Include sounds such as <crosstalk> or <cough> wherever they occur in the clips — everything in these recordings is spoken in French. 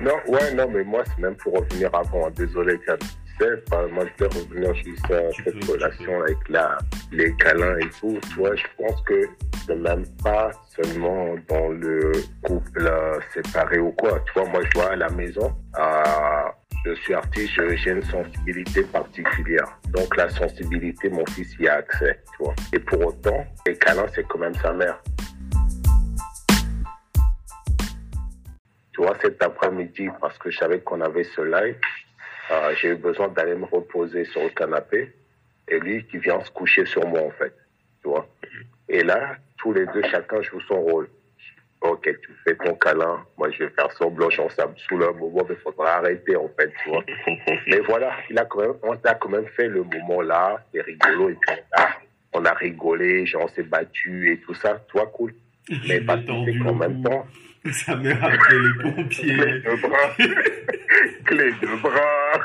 Non, ouais, non, mais moi, c'est même pour revenir avant. Désolé, Kat. Tu sais, enfin, moi, je vais revenir juste à cette relation avec la, les câlins et tout. Tu vois, je pense que c'est même pas seulement dans le couple euh, séparé ou quoi. Tu vois, moi, je vois à la maison, euh, je suis artiste, j'ai une sensibilité particulière. Donc, la sensibilité, mon fils y a accès, tu vois. Et pour autant, les câlins, c'est quand même sa mère. Tu vois, cet après-midi, parce que je savais qu'on avait ce live, euh, j'ai eu besoin d'aller me reposer sur le canapé. Et lui qui vient se coucher sur moi, en fait. Tu vois. Et là, tous les deux, chacun joue son rôle. Ok, tu fais ton câlin. Moi, je vais faire semblant, genre, ça me saoule un moment, mais il faudra arrêter, en fait, tu vois. <laughs> mais voilà, il a quand même, on a quand même fait le moment là, c'est rigolo, et puis on a, on a rigolé, genre, on s'est battu et tout ça, toi, cool. <laughs> Mais pas le qu'en même temps, <laughs> Sa mère a appelé les clé pompiers. de bras, <laughs> clé de bras,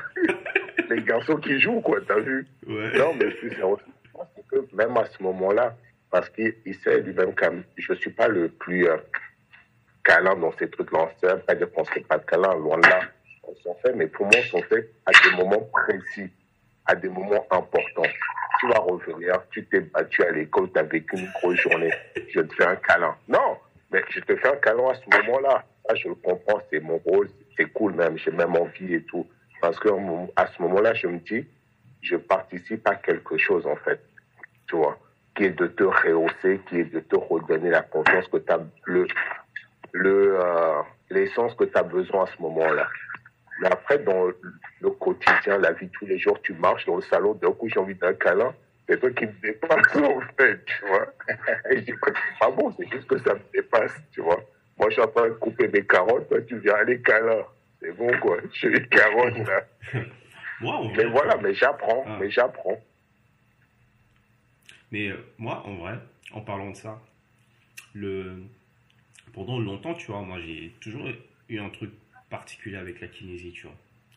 les garçons qui jouent, quoi, t'as vu? Ouais. Non, mais c'est que même à ce moment-là, parce qu'il il sait lui-même que je suis pas le plus euh, câlin dans ces trucs-là. C'est pas dire qu'on ne fait pas de câlin, loin de là. On s'en fait, mais pour moi, on s'en fait à des moments précis, à des moments importants. Tu vas revenir, tu t'es battu à l'école, tu as vécu une grosse journée, je te fais un câlin. Non, mais je te fais un câlin à ce moment-là. Je le comprends, c'est mon rôle, c'est cool même, j'ai même envie et tout. Parce que à ce moment-là, je me dis, je participe à quelque chose, en fait. Tu vois, qui est de te rehausser, qui est de te redonner la confiance que tu as, le, le, euh, l'essence que tu as besoin à ce moment-là. Mais après, dans le quotidien, la vie tous les jours, tu marches dans le salon, d'un coup, j'ai envie d'un câlin. C'est toi qui me dépasse, <laughs> en fait, tu vois. Et je dis pas bon, c'est juste que ça me dépasse, tu vois. Moi, je suis en train de couper mes carottes, toi, tu viens aller câlin. C'est bon, quoi. J'ai les carottes, là. <laughs> Mais voilà, mais j'apprends, Ah. mais j'apprends. Mais euh, moi, en vrai, en parlant de ça, le... pendant longtemps, tu vois, moi j'ai toujours eu un truc particulier avec la kinésie, tu vois.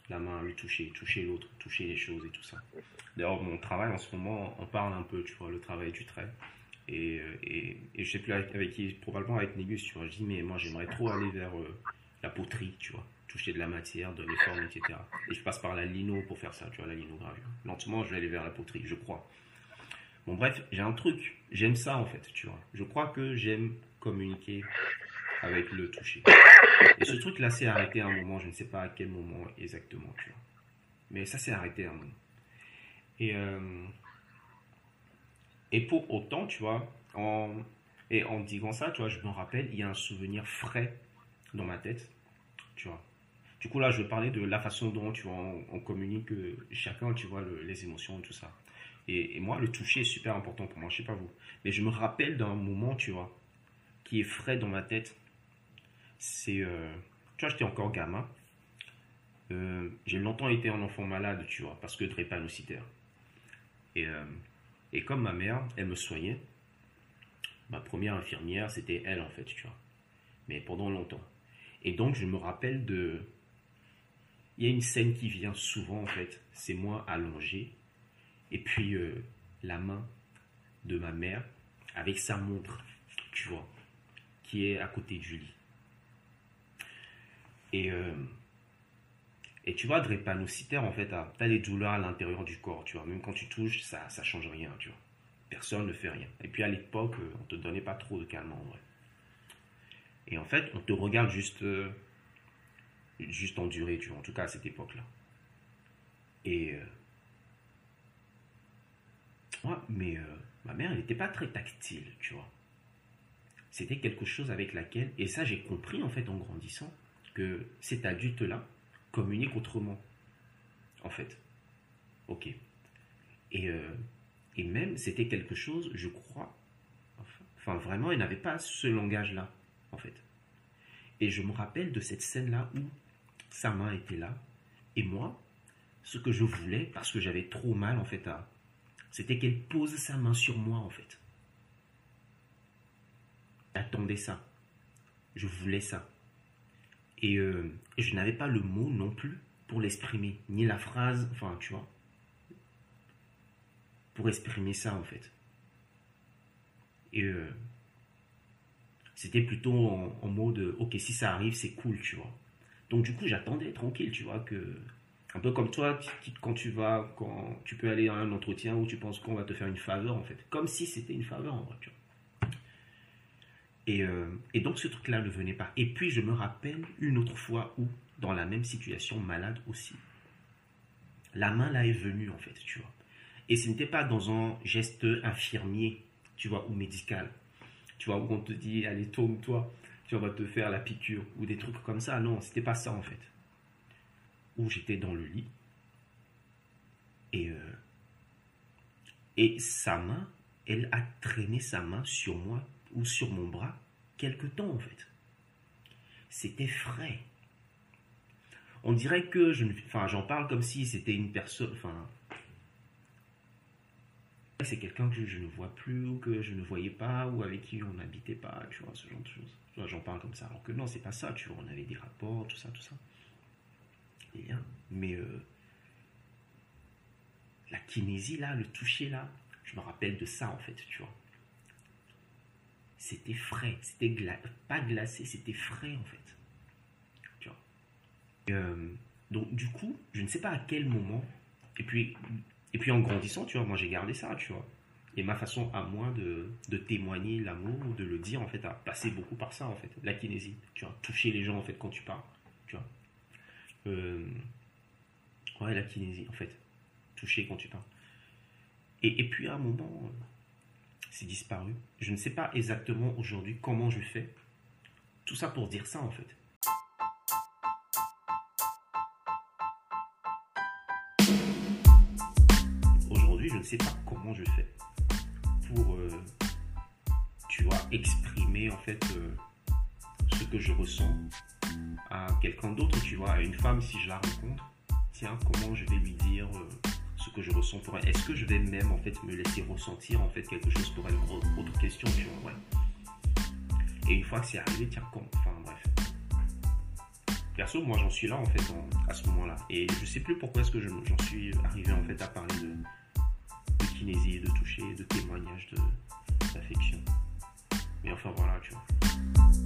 La main, le toucher, toucher l'autre, toucher les choses et tout ça. D'ailleurs, mon travail en ce moment, on parle un peu, tu vois, le travail du trait. Et, euh, et, je sais plus avec, qui, probablement avec Négus, tu vois. Je dis, mais moi j'aimerais trop aller vers euh, la poterie, tu vois. Toucher de la matière, donner forme, etc. Et je passe par la lino pour faire ça, tu vois, la linogravure. Lentement, je vais aller vers la poterie, je crois. Bon, bref, j'ai un truc. J'aime ça, en fait, tu vois. Je crois que j'aime communiquer avec le toucher. Et ce truc-là s'est arrêté à un moment, je ne sais pas à quel moment exactement, tu vois. Mais ça s'est arrêté à un moment. Et, euh, et pour autant, tu vois, en, et en disant ça, tu vois, je me rappelle, il y a un souvenir frais dans ma tête, tu vois. Du coup, là, je parler de la façon dont, tu vois, on, communique euh, chacun, tu vois, le- les émotions et tout ça. Et, et moi, le toucher est super important pour moi, je sais pas vous. Mais je me rappelle d'un moment, tu vois, qui est frais dans ma tête. C'est, euh, tu vois, j'étais encore gamin. Euh, j'ai longtemps été un enfant malade, tu vois, parce que drépanocytaire. Et, euh, et comme ma mère, elle me soignait, ma première infirmière, c'était elle, en fait, tu vois. Mais pendant longtemps. Et donc, je me rappelle de... Il y a une scène qui vient souvent, en fait. C'est moi allongé. Et puis, la main de ma mère avec sa montre, tu vois, qui est à côté du lit. Et, euh, et tu vois, drépanocytaire, en fait, tu as des douleurs à l'intérieur du corps, tu vois. Même quand tu touches, ça ça change rien, tu vois. Personne ne fait rien. Et puis à l'époque, euh, on te donnait pas trop de calme en vrai. Et en fait, on te regarde juste, euh, juste en durée, tu vois. En tout cas, à cette époque-là. Et. euh, mais ma mère, elle n'était pas très tactile, tu vois. C'était quelque chose avec laquelle. Et ça, j'ai compris, en fait, en grandissant, que cet adulte-là communique autrement. En fait. Ok. Et, euh, et même, c'était quelque chose, je crois. Enfin, vraiment, elle n'avait pas ce langage-là, en fait. Et je me rappelle de cette scène-là où sa main était là. Et moi, ce que je voulais, parce que j'avais trop mal, en fait, à. C'était qu'elle pose sa main sur moi, en fait. J'attendais ça. Je voulais ça. Et euh, je n'avais pas le mot non plus pour l'exprimer, ni la phrase, enfin, tu vois, pour exprimer ça, en fait. Et euh, c'était plutôt en, en mode, ok, si ça arrive, c'est cool, tu vois. Donc du coup, j'attendais tranquille, tu vois, que un peu comme toi, quand tu vas, quand tu peux aller à un entretien où tu penses qu'on va te faire une faveur, en fait. Comme si c'était une faveur, en vrai, tu vois. Et, euh, et donc, ce truc-là ne venait pas. Et puis, je me rappelle une autre fois où, dans la même situation, malade aussi, la main là est venue, en fait, tu vois. Et ce n'était pas dans un geste infirmier, tu vois, ou médical. Tu vois, où on te dit, allez, tourne-toi, tu vas te faire la piqûre, ou des trucs comme ça. Non, c'était pas ça, en fait où j'étais dans le lit. Et, euh, et sa main, elle a traîné sa main sur moi ou sur mon bras quelque temps en fait. C'était frais. On dirait que je enfin j'en parle comme si c'était une personne enfin c'est quelqu'un que je ne vois plus ou que je ne voyais pas ou avec qui on n'habitait pas, tu vois, ce genre de choses. J'en parle comme ça alors que non, c'est pas ça, tu vois, on avait des rapports, tout ça, tout ça. Mais euh, la kinésie, là, le toucher, là, je me rappelle de ça, en fait, tu vois. C'était frais, c'était pas glacé, c'était frais, en fait. Tu vois. Euh, donc, du coup, je ne sais pas à quel moment, et puis, et puis en grandissant, tu vois, moi j'ai gardé ça, tu vois. Et ma façon à moi de, de témoigner l'amour, de le dire, en fait, a passé beaucoup par ça, en fait. La kinésie, tu vois. Toucher les gens, en fait, quand tu parles, tu vois. Euh, ouais, la kinésie, en fait. Toucher quand tu parles. Et, et puis à un moment, c'est disparu. Je ne sais pas exactement aujourd'hui comment je fais. Tout ça pour dire ça, en fait. Aujourd'hui, je ne sais pas comment je fais pour, euh, tu vois, exprimer en fait ce que je ressens à quelqu'un d'autre, tu vois, à une femme si je la rencontre, tiens, comment je vais lui dire euh, ce que je ressens pour elle. Est-ce que je vais même en fait me laisser ressentir en fait quelque chose pour elle? Autre question, tu vois. Et une fois que c'est arrivé, tiens, comment? Enfin bref. Perso, moi j'en suis là en fait à ce moment-là. Et je sais plus pourquoi est-ce que j'en je, suis arrivé en fait à parler de, kinésie, de toucher, de témoignage, de d'affection. Mais enfin voilà, tu vois.